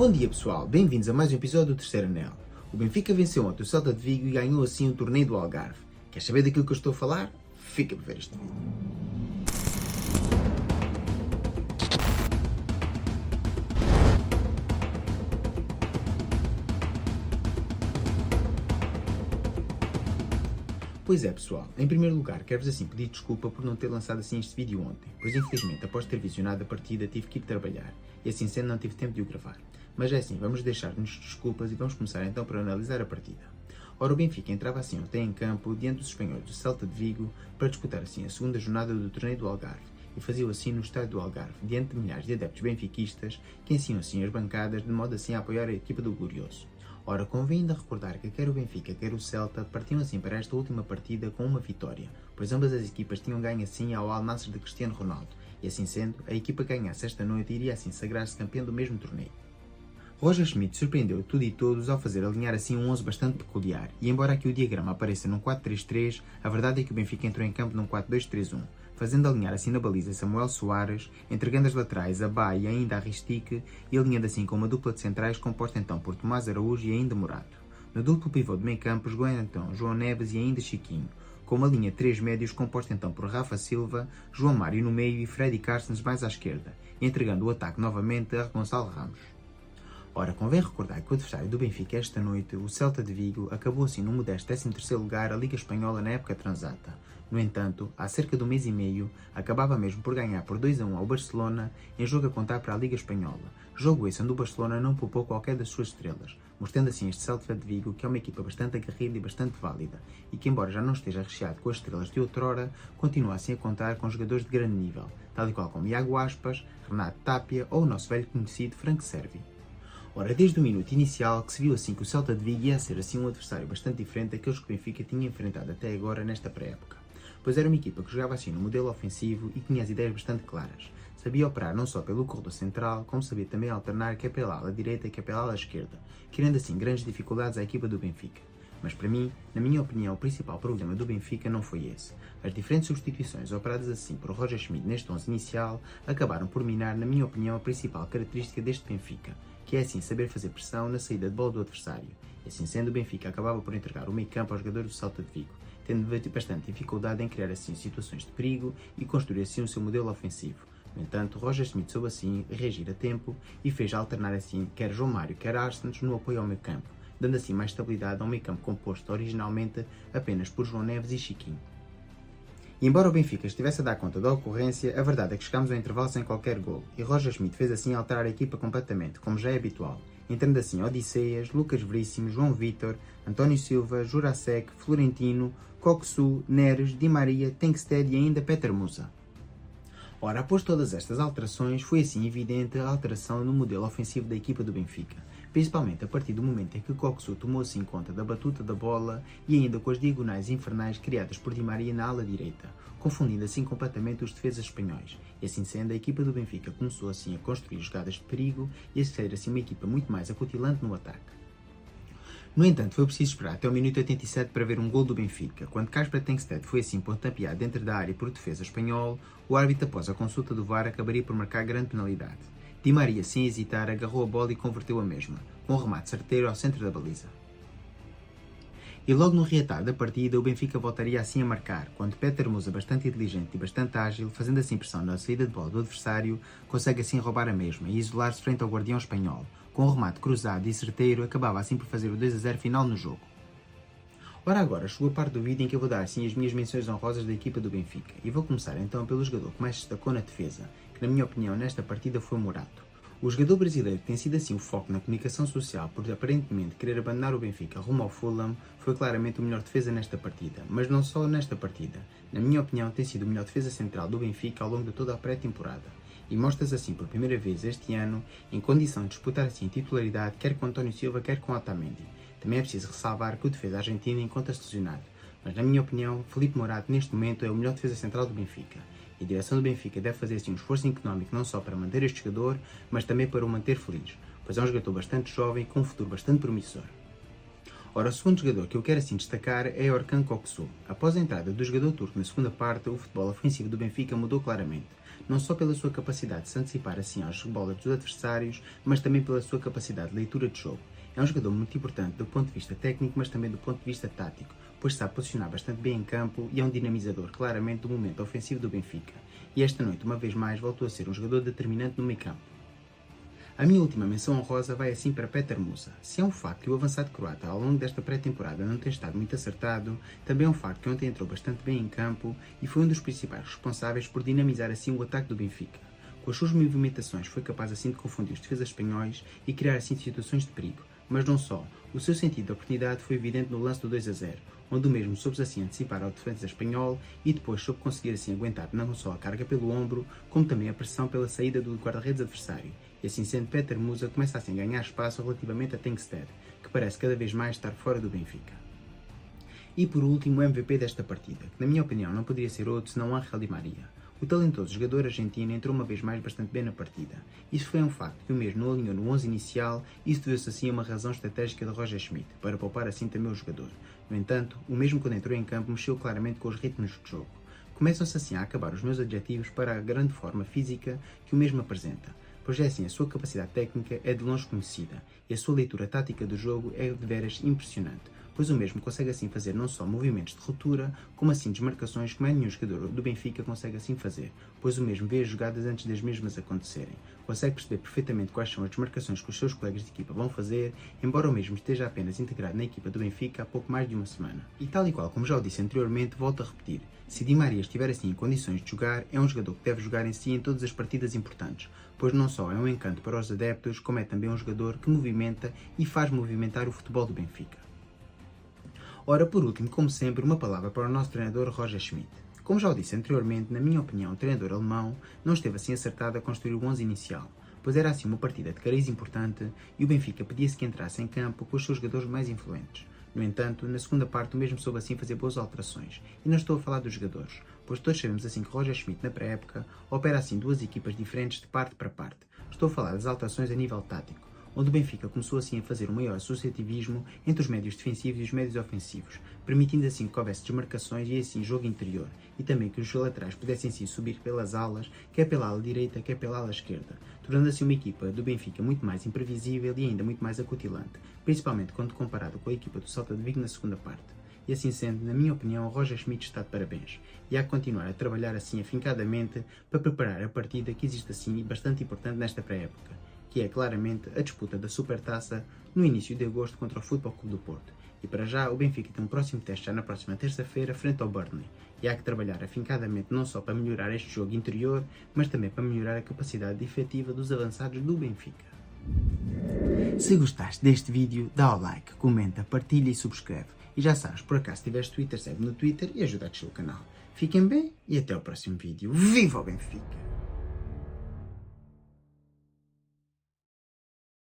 Bom dia pessoal, bem-vindos a mais um episódio do Terceiro Anel. O Benfica venceu ontem o Celta de Vigo e ganhou assim o torneio do Algarve. Quer saber daquilo que eu estou a falar? Fica para ver este vídeo. Pois é, pessoal. Em primeiro lugar, quero-vos assim pedir desculpa por não ter lançado assim este vídeo ontem, pois infelizmente, após ter visionado a partida, tive que ir trabalhar e assim sendo não tive tempo de o gravar. Mas é assim, vamos deixar-nos desculpas e vamos começar então por analisar a partida. Ora, o Benfica entrava assim ontem em campo diante dos espanhóis do Celta de Vigo para disputar assim a segunda jornada do torneio do Algarve e fazia-o assim no estádio do Algarve, diante de milhares de adeptos benfiquistas que ensiam assim as bancadas de modo assim a apoiar a equipa do Glorioso. Ora, convém ainda recordar que quer o Benfica, quer o Celta partiam assim para esta última partida com uma vitória, pois ambas as equipas tinham ganho assim ao Al Nassr de Cristiano Ronaldo, e assim sendo, a equipa que ganhasse esta noite iria assim sagrar-se campeão do mesmo torneio. Roger Schmidt surpreendeu tudo e todos ao fazer alinhar assim um 11 bastante peculiar, e embora aqui o diagrama apareça num 4-3-3, a verdade é que o Benfica entrou em campo num 4-2-3-1, fazendo alinhar assim na baliza Samuel Soares, entregando as laterais a Ba e ainda a Ristique, e alinhando assim com uma dupla de centrais composta então por Tomás Araújo e ainda Morato. No duplo pivô de meio campo jogou então João Neves e ainda Chiquinho, com uma linha de três médios composta então por Rafa Silva, João Mário no meio e Freddy Carstens mais à esquerda, entregando o ataque novamente a Gonçalo Ramos. Ora, convém recordar que o adversário do Benfica esta noite, o Celta de Vigo, acabou assim no modesto 13º lugar a Liga Espanhola na época transata. No entanto, há cerca de um mês e meio, acabava mesmo por ganhar por 2 a 1 ao Barcelona em jogo a contar para a Liga Espanhola. Jogo esse onde o Barcelona não poupou qualquer das suas estrelas, mostrando assim este Celta de Vigo que é uma equipa bastante aguerrida e bastante válida, e que embora já não esteja recheado com as estrelas de outrora, continua assim a contar com jogadores de grande nível, tal e qual como Iago Aspas, Renato Tapia ou o nosso velho conhecido Frank Servi. Ora, desde o minuto inicial que se viu assim que o Celta de Vigo ia ser assim um adversário bastante diferente daqueles que o Benfica tinha enfrentado até agora nesta pré-época, pois era uma equipa que jogava assim no modelo ofensivo e tinha as ideias bastante claras. Sabia operar não só pelo corredor central, como sabia também alternar quer pela ala direita quer pela ala esquerda, criando assim grandes dificuldades à equipa do Benfica. Mas para mim, na minha opinião, o principal problema do Benfica não foi esse. As diferentes substituições operadas assim por Roger Schmidt neste 11 inicial acabaram por minar, na minha opinião, a principal característica deste Benfica, que é assim saber fazer pressão na saída de bola do adversário. E assim sendo, o Benfica acabava por entregar o meio campo ao jogador do Salta de Vigo, tendo bastante dificuldade em criar assim situações de perigo e construir assim o seu modelo ofensivo. No entanto, Roger Smith soube assim reagir a tempo e fez alternar assim quer João Mário quer Arsens no apoio ao meio campo, dando assim mais estabilidade ao meio campo composto originalmente apenas por João Neves e Chiquinho. E embora o Benfica estivesse a dar conta da ocorrência, a verdade é que chegámos ao intervalo sem qualquer gol, e Roger Schmidt fez assim alterar a equipa completamente, como já é habitual, entrando assim Odisseias, Lucas Veríssimo, João Vitor, António Silva, Jurasek, Florentino, Coxu, Neres, Di Maria, Tenkstead e ainda Peter Musa. Ora, após todas estas alterações, foi assim evidente a alteração no modelo ofensivo da equipa do Benfica, principalmente a partir do momento em que Coxu tomou assim conta da batuta da bola e ainda com as diagonais infernais criadas por Di Maria na ala direita, confundindo assim completamente os defesas espanhóis. E assim sendo, a equipa do Benfica começou assim a construir jogadas de perigo e a ser assim uma equipa muito mais acutilante no ataque. No entanto, foi preciso esperar até o minuto 87 para ver um gol do Benfica. Quando Kasper Tengsted foi assim pontapeado dentro da área por defesa espanhol, o árbitro, após a consulta do VAR, acabaria por marcar grande penalidade. Di Maria, sem hesitar, agarrou a bola e converteu a mesma, com um remate certeiro ao centro da baliza. E logo no reatar da partida, o Benfica voltaria assim a marcar, quando Peter Musa, bastante inteligente e bastante ágil, fazendo assim pressão na saída de bola do adversário, consegue assim roubar a mesma e isolar-se frente ao guardião espanhol. Com um remate cruzado e certeiro, acabava assim por fazer o 2 a 0 final no jogo. Ora agora, chegou a parte do vídeo em que eu vou dar assim as minhas menções honrosas da equipa do Benfica. E vou começar então pelo jogador que mais destacou na defesa, que na minha opinião nesta partida foi Morato. O jogador brasileiro que tem sido assim o foco na comunicação social por aparentemente querer abandonar o Benfica rumo ao Fulham foi claramente o melhor defesa nesta partida, mas não só nesta partida. Na minha opinião, tem sido o melhor defesa central do Benfica ao longo de toda a pré-temporada. E mostra-se assim por primeira vez este ano em condição de disputar assim titularidade quer com António Silva quer com Otamendi. Também é preciso ressalvar que o defesa argentino encontra-se lesionado, mas na minha opinião, Felipe Morato neste momento é o melhor defesa central do Benfica e a direção do Benfica deve fazer assim um esforço económico não só para manter este jogador, mas também para o manter feliz, pois é um jogador bastante jovem com um futuro bastante promissor. Ora, o segundo jogador que eu quero assim destacar é Orkan Koksu. Após a entrada do jogador turco na segunda parte, o futebol ofensivo do Benfica mudou claramente, não só pela sua capacidade de se antecipar assim aos rebolas dos adversários, mas também pela sua capacidade de leitura de jogo. É um jogador muito importante do ponto de vista técnico, mas também do ponto de vista tático, pois sabe posicionar bastante bem em campo e é um dinamizador claramente do momento ofensivo do Benfica. E esta noite, uma vez mais, voltou a ser um jogador determinante no meio campo. A minha última menção honrosa vai assim para Peter Musa. Se é um facto que o avançado croata ao longo desta pré-temporada não tem estado muito acertado, também é um facto que ontem entrou bastante bem em campo e foi um dos principais responsáveis por dinamizar assim o ataque do Benfica. Com as suas movimentações foi capaz assim de confundir os defesas espanhóis e criar assim situações de perigo. Mas não só. O seu sentido de oportunidade foi evidente no lance do 2 a 0, onde o mesmo soube assim antecipar ao defesa espanhol e depois soube conseguir assim aguentar não só a carga pelo ombro, como também a pressão pela saída do guarda-redes adversário e assim sendo Peter Musa começa assim a ganhar espaço relativamente a Tengsted, que parece cada vez mais estar fora do Benfica. E por último, o MVP desta partida, que na minha opinião não poderia ser outro senão Angel Di Maria. O talentoso jogador argentino entrou uma vez mais bastante bem na partida. Isso foi um facto que o mesmo não alinhou no 11 inicial e isso deveu-se assim a uma razão estratégica de Roger Schmidt, para poupar assim também o jogador. No entanto, o mesmo quando entrou em campo mexeu claramente com os ritmos de jogo. Começam-se assim a acabar os meus adjetivos para a grande forma física que o mesmo apresenta pois é assim, a sua capacidade técnica é de longe conhecida e a sua leitura tática do jogo é de veras impressionante, pois o mesmo consegue assim fazer não só movimentos de ruptura, como assim desmarcações como é nenhum jogador do Benfica consegue assim fazer, pois o mesmo vê as jogadas antes das mesmas acontecerem. Consegue perceber perfeitamente quais são as desmarcações que os seus colegas de equipa vão fazer, embora o mesmo esteja apenas integrado na equipa do Benfica há pouco mais de uma semana. E tal e qual como já o disse anteriormente, volto a repetir, se Di Maria estiver assim em condições de jogar, é um jogador que deve jogar em si em todas as partidas importantes, pois não só é um encanto para os adeptos, como é também um jogador que movimenta e faz movimentar o futebol do Benfica. Ora, por último, como sempre, uma palavra para o nosso treinador Roger Schmidt. Como já o disse anteriormente, na minha opinião, o treinador alemão não esteve assim acertado a construir o 11 inicial, pois era assim uma partida de cariz importante e o Benfica pedia-se que entrasse em campo com os seus jogadores mais influentes. No entanto, na segunda parte o mesmo soube assim fazer boas alterações, e não estou a falar dos jogadores, pois todos sabemos assim que Roger Schmidt na pré-época opera assim duas equipas diferentes de parte para parte. Estou a falar das alterações a nível tático onde o Benfica começou assim a fazer um maior associativismo entre os médios defensivos e os médios ofensivos, permitindo assim que houvesse desmarcações e assim jogo interior, e também que os laterais pudessem assim subir pelas alas, quer pela ala direita, quer pela ala esquerda, tornando assim uma equipa do Benfica muito mais imprevisível e ainda muito mais acutilante, principalmente quando comparado com a equipa do Salta de Vigo na segunda parte. E assim sendo, na minha opinião, Roger Schmidt está de parabéns. E há que continuar a trabalhar assim afincadamente para preparar a partida que existe assim bastante importante nesta pré-época que é claramente a disputa da Supertaça no início de agosto contra o Futebol Clube do Porto. E para já, o Benfica tem um próximo teste já na próxima terça-feira, frente ao Burnley. E há que trabalhar afincadamente não só para melhorar este jogo interior, mas também para melhorar a capacidade efetiva dos avançados do Benfica. Se gostaste deste vídeo, dá o like, comenta, partilha e subscreve. E já sabes, por acaso tiveres Twitter, segue no Twitter e ajuda a descer o canal. Fiquem bem e até o próximo vídeo. Viva o Benfica!